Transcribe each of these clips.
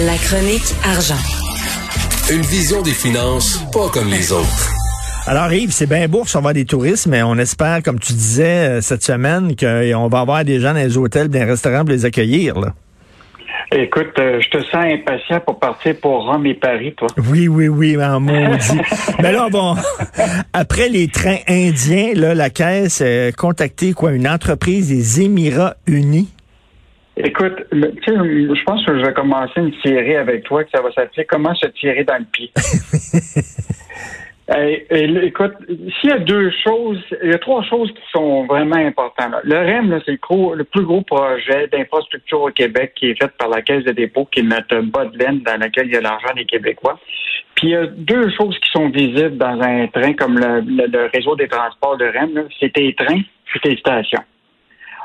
La chronique argent. Une vision des finances pas comme les autres. Alors Yves, c'est bien beau recevoir des touristes, mais on espère, comme tu disais euh, cette semaine, qu'on va avoir des gens dans les hôtels, dans les restaurants pour les accueillir. Là. Écoute, euh, je te sens impatient pour partir pour Rome et Paris, toi. Oui, oui, oui, en maudit. Mais là, bon, après les trains indiens, là, la Caisse a contacté quoi, une entreprise des Émirats unis. Écoute, je pense que je vais commencer une série avec toi que ça va s'appeler Comment se tirer dans le pied. écoute, s'il y a deux choses, il y a trois choses qui sont vraiment importantes. Le REM, c'est le, plus gros projet d'infrastructure au Québec qui est fait par la Caisse de dépôt, qui est notre bas de laine dans laquelle il y a l'argent des Québécois. Puis il y a deux choses qui sont visibles dans un train comme le, réseau des transports de REM, c'est tes trains, c'est tes stations.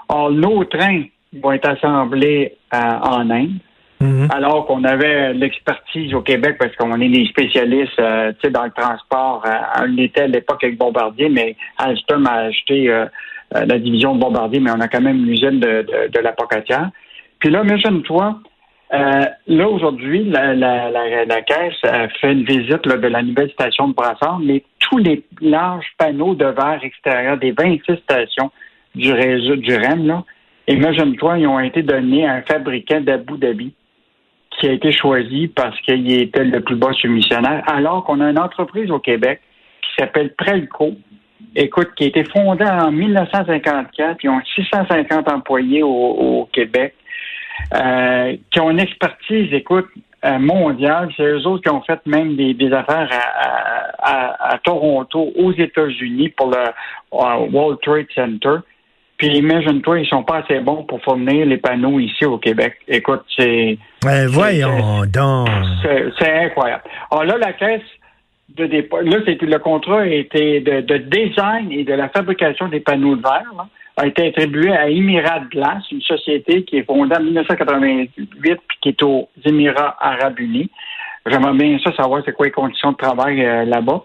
Or, nos trains vont être assemblés euh, en Inde. Mhm. Alors qu'on avait l'expertise au Québec parce qu'on est des spécialistes euh, dans le transport. Euh, on était à l'époque avec Bombardier, mais Alstom a acheté euh, la division de Bombardier, mais on a quand même l'usine de, de, la Pocatière. Puis là, imagine-toi, là aujourd'hui, la, la, la, Caisse a fait une visite de la nouvelle station de Brassard, mais tous les larges panneaux de verre extérieurs des 26 stations du réseau du REM, là, imagine-toi, ils ont été donnés à un fabricant d'Abu Dhabi qui a été choisi parce qu'il était le plus bas soumissionnaire, alors qu'on a une entreprise au Québec qui s'appelle Prelco, écoute, qui a été fondée en 1954, qui ont 650 employés au, Québec, euh, qui ont une expertise, écoute, euh, mondiale. C'est eux autres qui ont fait même des, affaires à, Toronto, aux États-Unis, pour le euh, World Trade Center. Puis imagine-toi, ils sont pas assez bons pour fournir les panneaux ici au Québec. Écoute, c'est. Ben, voyons donc. C'est incroyable. Alors là, la caisse de dépôt, là, le contrat était de, de, design et de la fabrication des panneaux de verre, a été attribué à Emirat Glass, une société qui est fondée en 1988 puis qui est aux Émirats Arabes Unis. J'aimerais bien ça savoir c'est quoi les conditions de travail euh, là-bas.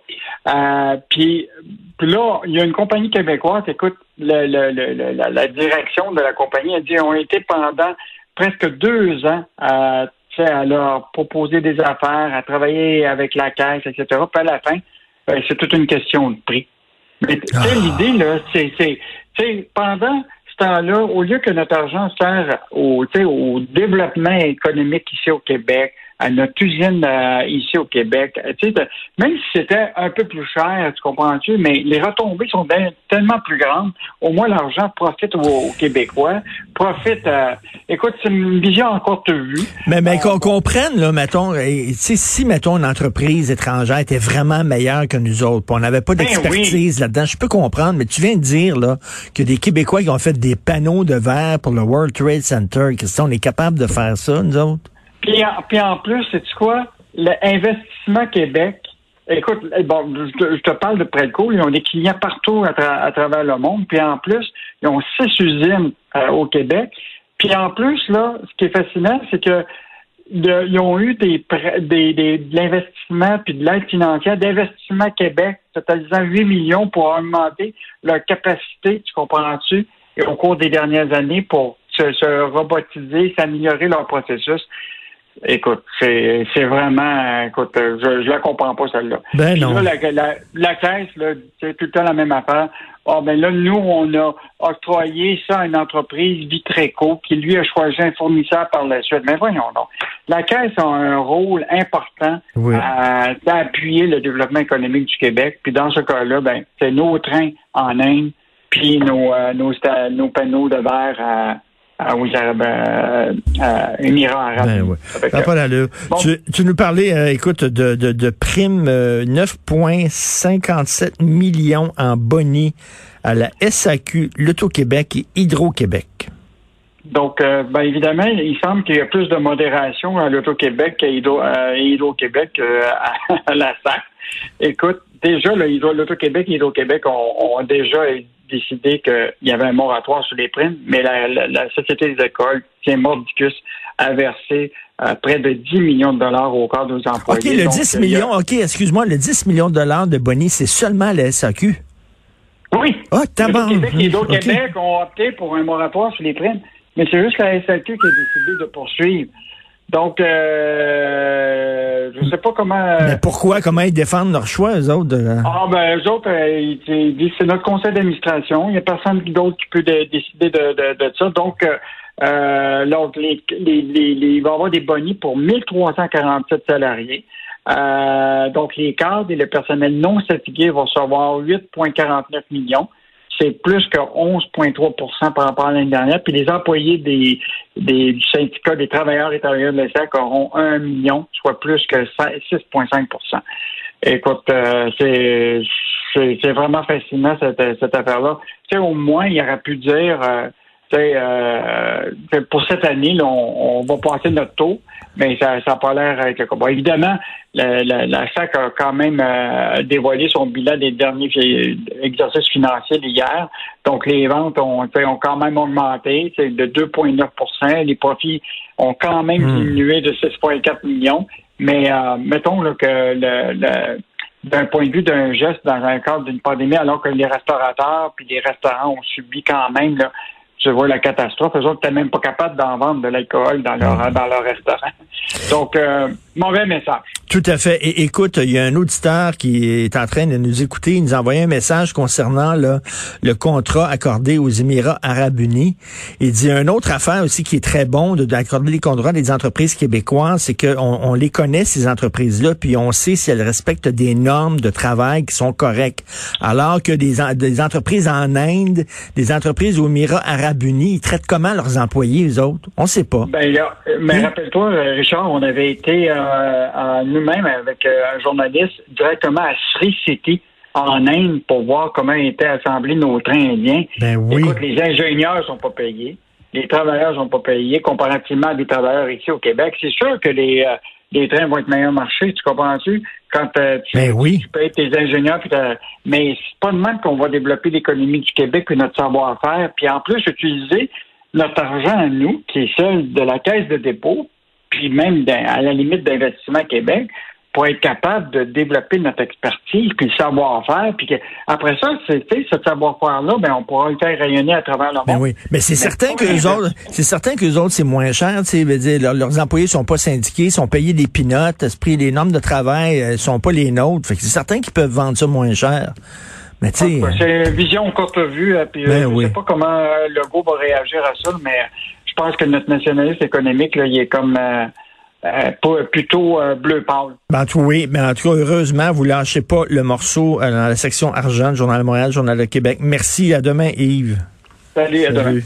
Euh, puis, là, il y a une compagnie québécoise, écoute, le, le, la, direction de la compagnie a dit on a été pendant presque deux ans à, à leur proposer des affaires, à travailler avec la caisse, etc. Puis à la fin, ben, c'est toute une question de prix. Mais ah. l'idée, là, c'est pendant ce temps-là, au lieu que notre argent sert au, au développement économique ici au Québec, à notre usine euh, ici au Québec. Tu sais, même si c'était un peu plus cher, tu comprends-tu, mais les retombées sont tellement plus grandes. Au moins, l'argent profite aux, Québécois, profite. Euh, écoute, c'est une vision encore courte vue. Mais, mais qu'on comprenne, là, mettons, si, mettons, une entreprise étrangère était vraiment meilleure que nous autres, on n'avait pas ben d'expertise là-dedans, je peux comprendre, mais tu viens de dire, là, que des Québécois qui ont fait des panneaux de verre pour le World Trade Center, que on est capable de faire ça, nous autres? Puis en, plus, c'est quoi? L'investissement Québec, écoute, bon, je, te parle de Prelco, ils ont des clients partout à, travers le monde. Puis en plus, ils ont six usines euh, au Québec. Puis en plus, là, ce qui est fascinant, c'est que ils ont eu des, des, des de l'investissement puis de l'aide financière d'investissement Québec, totalisant 8 millions pour augmenter leur capacité, tu comprends-tu, au cours des dernières années pour se, se robotiser, s'améliorer leur processus. Écoute, c'est, c'est vraiment, écoute, je, je la comprends pas celle-là. Ben non. la, la, caisse, là, c'est tout le temps la même affaire. Oh, ben là, nous, on a octroyé ça à une entreprise Vitreco qui lui a choisi un fournisseur par la suite. Mais voyons donc. La caisse a un rôle important à, appuyer le développement économique du Québec. Puis dans ce cas-là, ben, c'est nos trains en Inde, puis nos, euh, nos, nos panneaux de verre à aux Arabes, euh, Émirats arabes. Ben ouais. tu, tu, nous parlais, euh, écoute, de, de, de primes 9,57 euh, millions en boni à la SAQ, l'Auto-Québec et Hydro-Québec. Donc, euh, ben, évidemment, il semble qu'il y a plus de modération à l'Auto-Québec qu'à Hydro-Québec à, la SAC. Écoute, déjà, l'Auto-Québec et Hydro-Québec ont, déjà décidé qu'il y avait un moratoire sur les primes, mais la, Société des écoles, tient Mordicus, a versé près de 10 millions de dollars au corps des employés. OK, le 10 millions, OK, excuse-moi, le 10 millions de dollars de bonus, c'est seulement la SAQ? Oui. Ah, oh, Québec et Hydro-Québec ont opté pour un moratoire sur les primes. Mais c'est juste la SLQ qui a décidé de poursuivre. Donc, euh, je sais pas comment. Mais pourquoi? Comment ils défendent leur choix, eux autres? Ah, ben, eux autres, euh, ils, disent c'est notre conseil d'administration. Il n'y a personne d'autre qui peut décider de, de, ça. Donc, euh, euh les, les, les, il va y avoir des bonnies pour 1347 salariés. Euh, donc, les cadres et le personnel non certifié vont recevoir 8,49 millions c'est plus que 11,3% par rapport à l'année dernière. Puis les employés des, des, du syndicat des travailleurs et travailleurs de l'ESSEC auront 1 million, soit plus que 6,5% Écoute, euh, c'est, c'est, vraiment fascinant cette, cette affaire-là. Tu sais, au moins, il aurait pu dire, euh, euh, pour cette année, on, va passer notre taux, mais ça n'a pas l'air. Évidemment, la, la, SAC a quand même euh, dévoilé son bilan des derniers exercices financiers d'hier. Donc, les ventes ont, ont quand même augmenté de 2,9% Les profits ont quand même hmm. diminué de 6,4 millions. Mais euh, mettons que le, d'un point de vue d'un geste dans un cadre d'une pandémie, alors que les restaurateurs puis les restaurants ont subi quand même là, je vois la catastrophe. Eux autres n'étaient même pas capables d'en vendre de l'alcool dans leur, dans leur restaurant. Donc, euh, mauvais message. Tout à fait. Et écoute, il y a un auditeur qui est en train de nous écouter. Il nous a envoyé un message concernant là, le contrat accordé aux Émirats arabes unis. Il dit une autre affaire aussi qui est très bon d'accorder les contrats des entreprises québécoises, c'est qu'on on les connaît, ces entreprises-là, puis on sait si elles respectent des normes de travail qui sont correctes. Alors que des, des entreprises en Inde, des entreprises aux Émirats arabes unis, ils traitent comment leurs employés, les autres? On sait pas. Ben, mais hein? rappelle-toi, Richard, on avait été... Euh, nous-mêmes avec euh, un journaliste directement à Sri City en Inde pour voir comment étaient assemblés nos trains indiens. Ben oui. Écoute, les ingénieurs sont pas payés, les travailleurs sont pas payés comparativement à des travailleurs ici au Québec. C'est sûr que les, euh, les trains vont être meilleurs marché, tu comprends-tu? Quand tu, ben oui. tu payes tes ingénieurs, puis mais c'est pas de même qu'on va développer l'économie du Québec et notre savoir-faire, puis en plus utiliser notre argent à nous, qui est celle de la caisse de dépôt, puis même à la limite d'investissement Québec, pour être capable de développer notre expertise, puis le savoir-faire, puis après ça, c'est ce savoir-faire-là, ben on pourra le faire rayonner à travers le ben monde. oui, mais c'est certain que les autres, c'est certain que les autres c'est moins cher, tu sais, leurs, employés sont pas syndiqués, sont payés des pinottes, les normes de travail euh, sont pas les nôtres, fait que c'est certain qu'ils peuvent vendre ça moins cher. Mais tu sais, c'est une vision courte vue, euh, puis ben je sais pas comment le groupe va réagir à ça, mais pense que notre nationaliste économique, là, il est comme euh, euh, plutôt euh, bleu pâle. Ben, oui, mais en tout cas, heureusement, vous lâchez pas le morceau dans la section argent, Journal de Montréal, Journal de Québec. Merci, à demain, Yves. Salut, à demain.